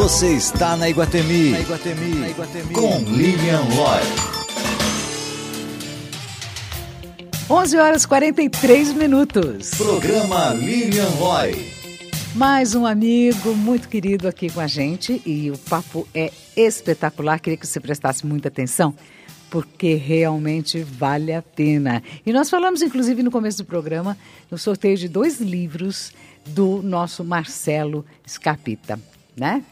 Você está na Iguatemi. Na Iguatemi. Na Iguatemi. Com Lilian Roy. 11 horas 43 minutos. Programa Lilian Roy. Mais um amigo muito querido aqui com a gente e o papo é espetacular. Queria que você prestasse muita atenção porque realmente vale a pena. E nós falamos, inclusive, no começo do programa, no sorteio de dois livros do nosso Marcelo Scapita, né?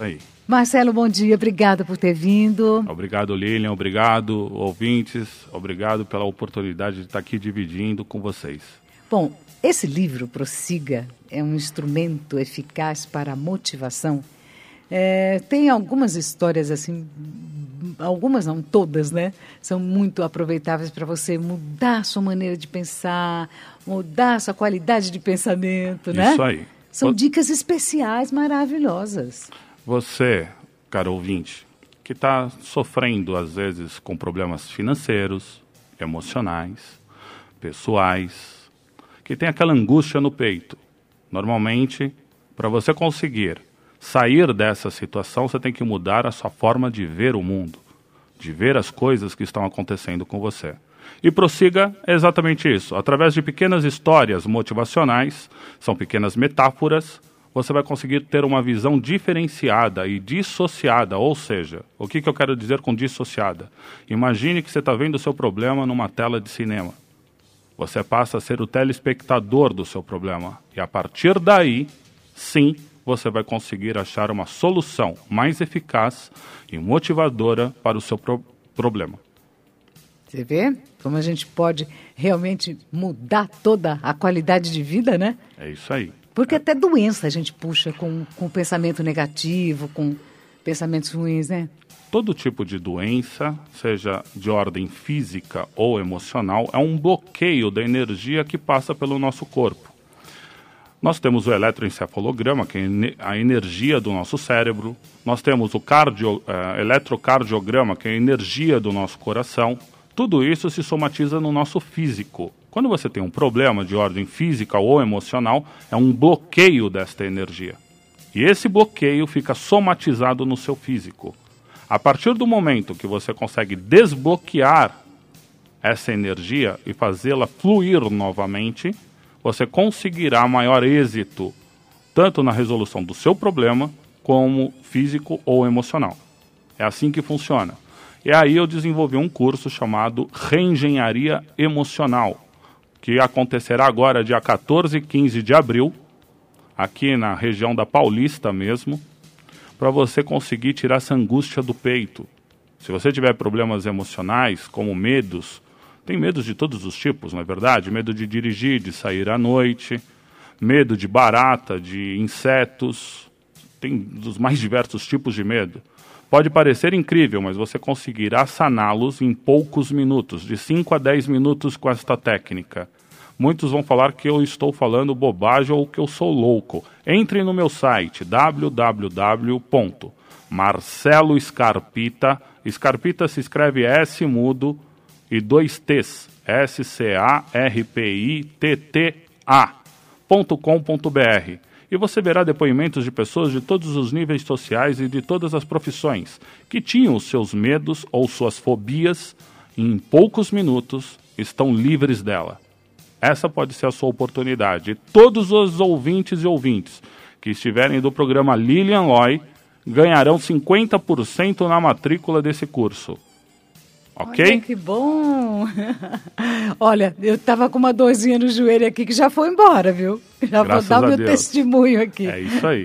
Aí. Marcelo, bom dia, obrigada por ter vindo. Obrigado, Lilian, obrigado, ouvintes, obrigado pela oportunidade de estar aqui dividindo com vocês. Bom, esse livro, Prossiga, é um instrumento eficaz para a motivação. É, tem algumas histórias assim, algumas não, todas, né? São muito aproveitáveis para você mudar a sua maneira de pensar, mudar a sua qualidade de pensamento, né? Isso aí. São dicas especiais maravilhosas. Você, caro ouvinte, que está sofrendo às vezes com problemas financeiros, emocionais, pessoais, que tem aquela angústia no peito. Normalmente, para você conseguir sair dessa situação, você tem que mudar a sua forma de ver o mundo, de ver as coisas que estão acontecendo com você. E prossiga exatamente isso. Através de pequenas histórias motivacionais, são pequenas metáforas, você vai conseguir ter uma visão diferenciada e dissociada. Ou seja, o que, que eu quero dizer com dissociada? Imagine que você está vendo o seu problema numa tela de cinema. Você passa a ser o telespectador do seu problema. E a partir daí, sim, você vai conseguir achar uma solução mais eficaz e motivadora para o seu pro problema. Você vê como a gente pode realmente mudar toda a qualidade de vida, né? É isso aí. Porque até doença a gente puxa com, com pensamento negativo, com pensamentos ruins, né? Todo tipo de doença, seja de ordem física ou emocional, é um bloqueio da energia que passa pelo nosso corpo. Nós temos o eletroencefalograma, que é a energia do nosso cérebro. Nós temos o cardio, uh, eletrocardiograma, que é a energia do nosso coração. Tudo isso se somatiza no nosso físico. Quando você tem um problema de ordem física ou emocional, é um bloqueio desta energia. E esse bloqueio fica somatizado no seu físico. A partir do momento que você consegue desbloquear essa energia e fazê-la fluir novamente, você conseguirá maior êxito tanto na resolução do seu problema como físico ou emocional. É assim que funciona. E aí eu desenvolvi um curso chamado Reengenharia Emocional, que acontecerá agora dia 14 e 15 de abril, aqui na região da Paulista mesmo, para você conseguir tirar essa angústia do peito. Se você tiver problemas emocionais, como medos, tem medos de todos os tipos, não é verdade? Medo de dirigir, de sair à noite, medo de barata, de insetos, tem dos mais diversos tipos de medo. Pode parecer incrível, mas você conseguirá saná-los em poucos minutos, de 5 a 10 minutos com esta técnica. Muitos vão falar que eu estou falando bobagem ou que eu sou louco. Entre no meu site www.marceloscarpita. Scarpita se escreve S mudo e dois T's, S-C-A-R-P-I-T-T-A.com.br. E você verá depoimentos de pessoas de todos os níveis sociais e de todas as profissões que tinham os seus medos ou suas fobias e em poucos minutos estão livres dela. Essa pode ser a sua oportunidade. Todos os ouvintes e ouvintes que estiverem do programa Lilian Loy ganharão 50% na matrícula desse curso. Ok? Olha que bom! Olha, eu estava com uma dorzinha no joelho aqui que já foi embora, viu? Já Graças vou dar o meu Deus. testemunho aqui. É isso aí.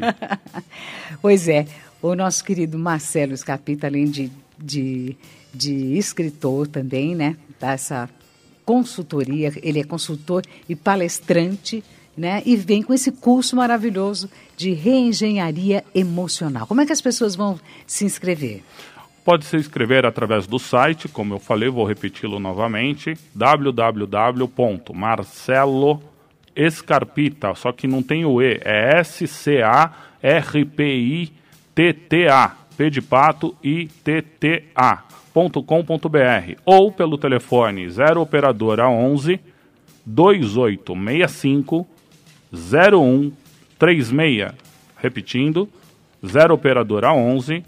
pois é, o nosso querido Marcelo Scapita, além de, de, de escritor também, né? Dá essa consultoria, ele é consultor e palestrante, né? E vem com esse curso maravilhoso de reengenharia emocional. Como é que as pessoas vão se inscrever? Pode se inscrever através do site, como eu falei, vou repeti-lo novamente, www.marceloescarpita, só que não tem o E, é S-C-A-R-P-I-T-T-A, P de pato I T T A.com.br ou pelo telefone 0 operadora 11 2865 0136. Repetindo, 0 operadora 11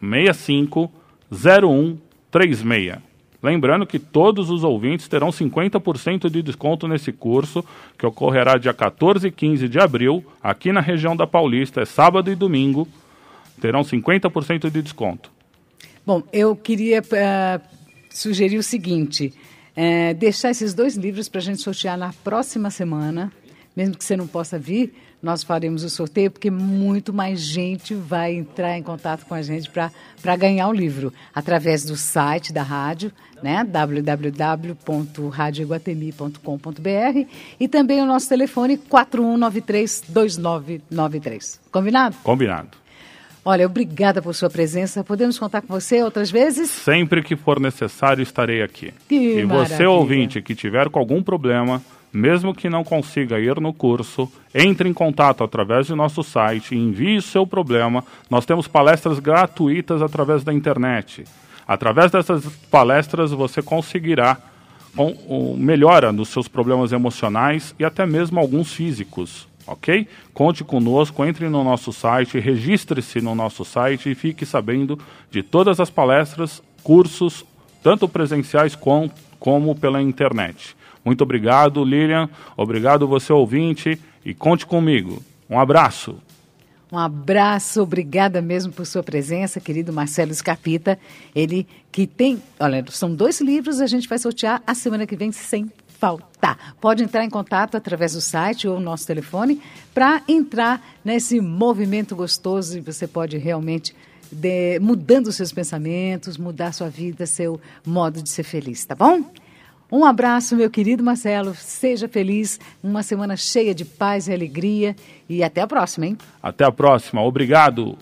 2865 0136. Lembrando que todos os ouvintes terão 50% de desconto nesse curso, que ocorrerá dia 14 e 15 de abril, aqui na região da Paulista, é sábado e domingo, terão 50% de desconto. Bom, eu queria uh, sugerir o seguinte: uh, deixar esses dois livros para a gente sortear na próxima semana, mesmo que você não possa vir, nós faremos o sorteio, porque muito mais gente vai entrar em contato com a gente para ganhar o livro, através do site da rádio, né, www.radioiguatemi.com.br e também o nosso telefone 4193-2993. Combinado? Combinado. Olha, obrigada por sua presença. Podemos contar com você outras vezes? Sempre que for necessário, estarei aqui. Que e maravilha. você, ouvinte, que tiver com algum problema, mesmo que não consiga ir no curso, entre em contato através do nosso site, envie o seu problema. Nós temos palestras gratuitas através da internet. Através dessas palestras você conseguirá um, melhora nos seus problemas emocionais e até mesmo alguns físicos, ok? Conte conosco, entre no nosso site, registre-se no nosso site e fique sabendo de todas as palestras, cursos, tanto presenciais com, como pela internet. Muito obrigado, Lilian. Obrigado você ouvinte e conte comigo. Um abraço. Um abraço, obrigada mesmo por sua presença, querido Marcelo Escapita. Ele que tem, olha, são dois livros, a gente vai sortear a semana que vem sem faltar. Pode entrar em contato através do site ou nosso telefone para entrar nesse movimento gostoso e você pode realmente de, mudando seus pensamentos, mudar sua vida, seu modo de ser feliz, tá bom? Um abraço, meu querido Marcelo. Seja feliz. Uma semana cheia de paz e alegria. E até a próxima, hein? Até a próxima. Obrigado.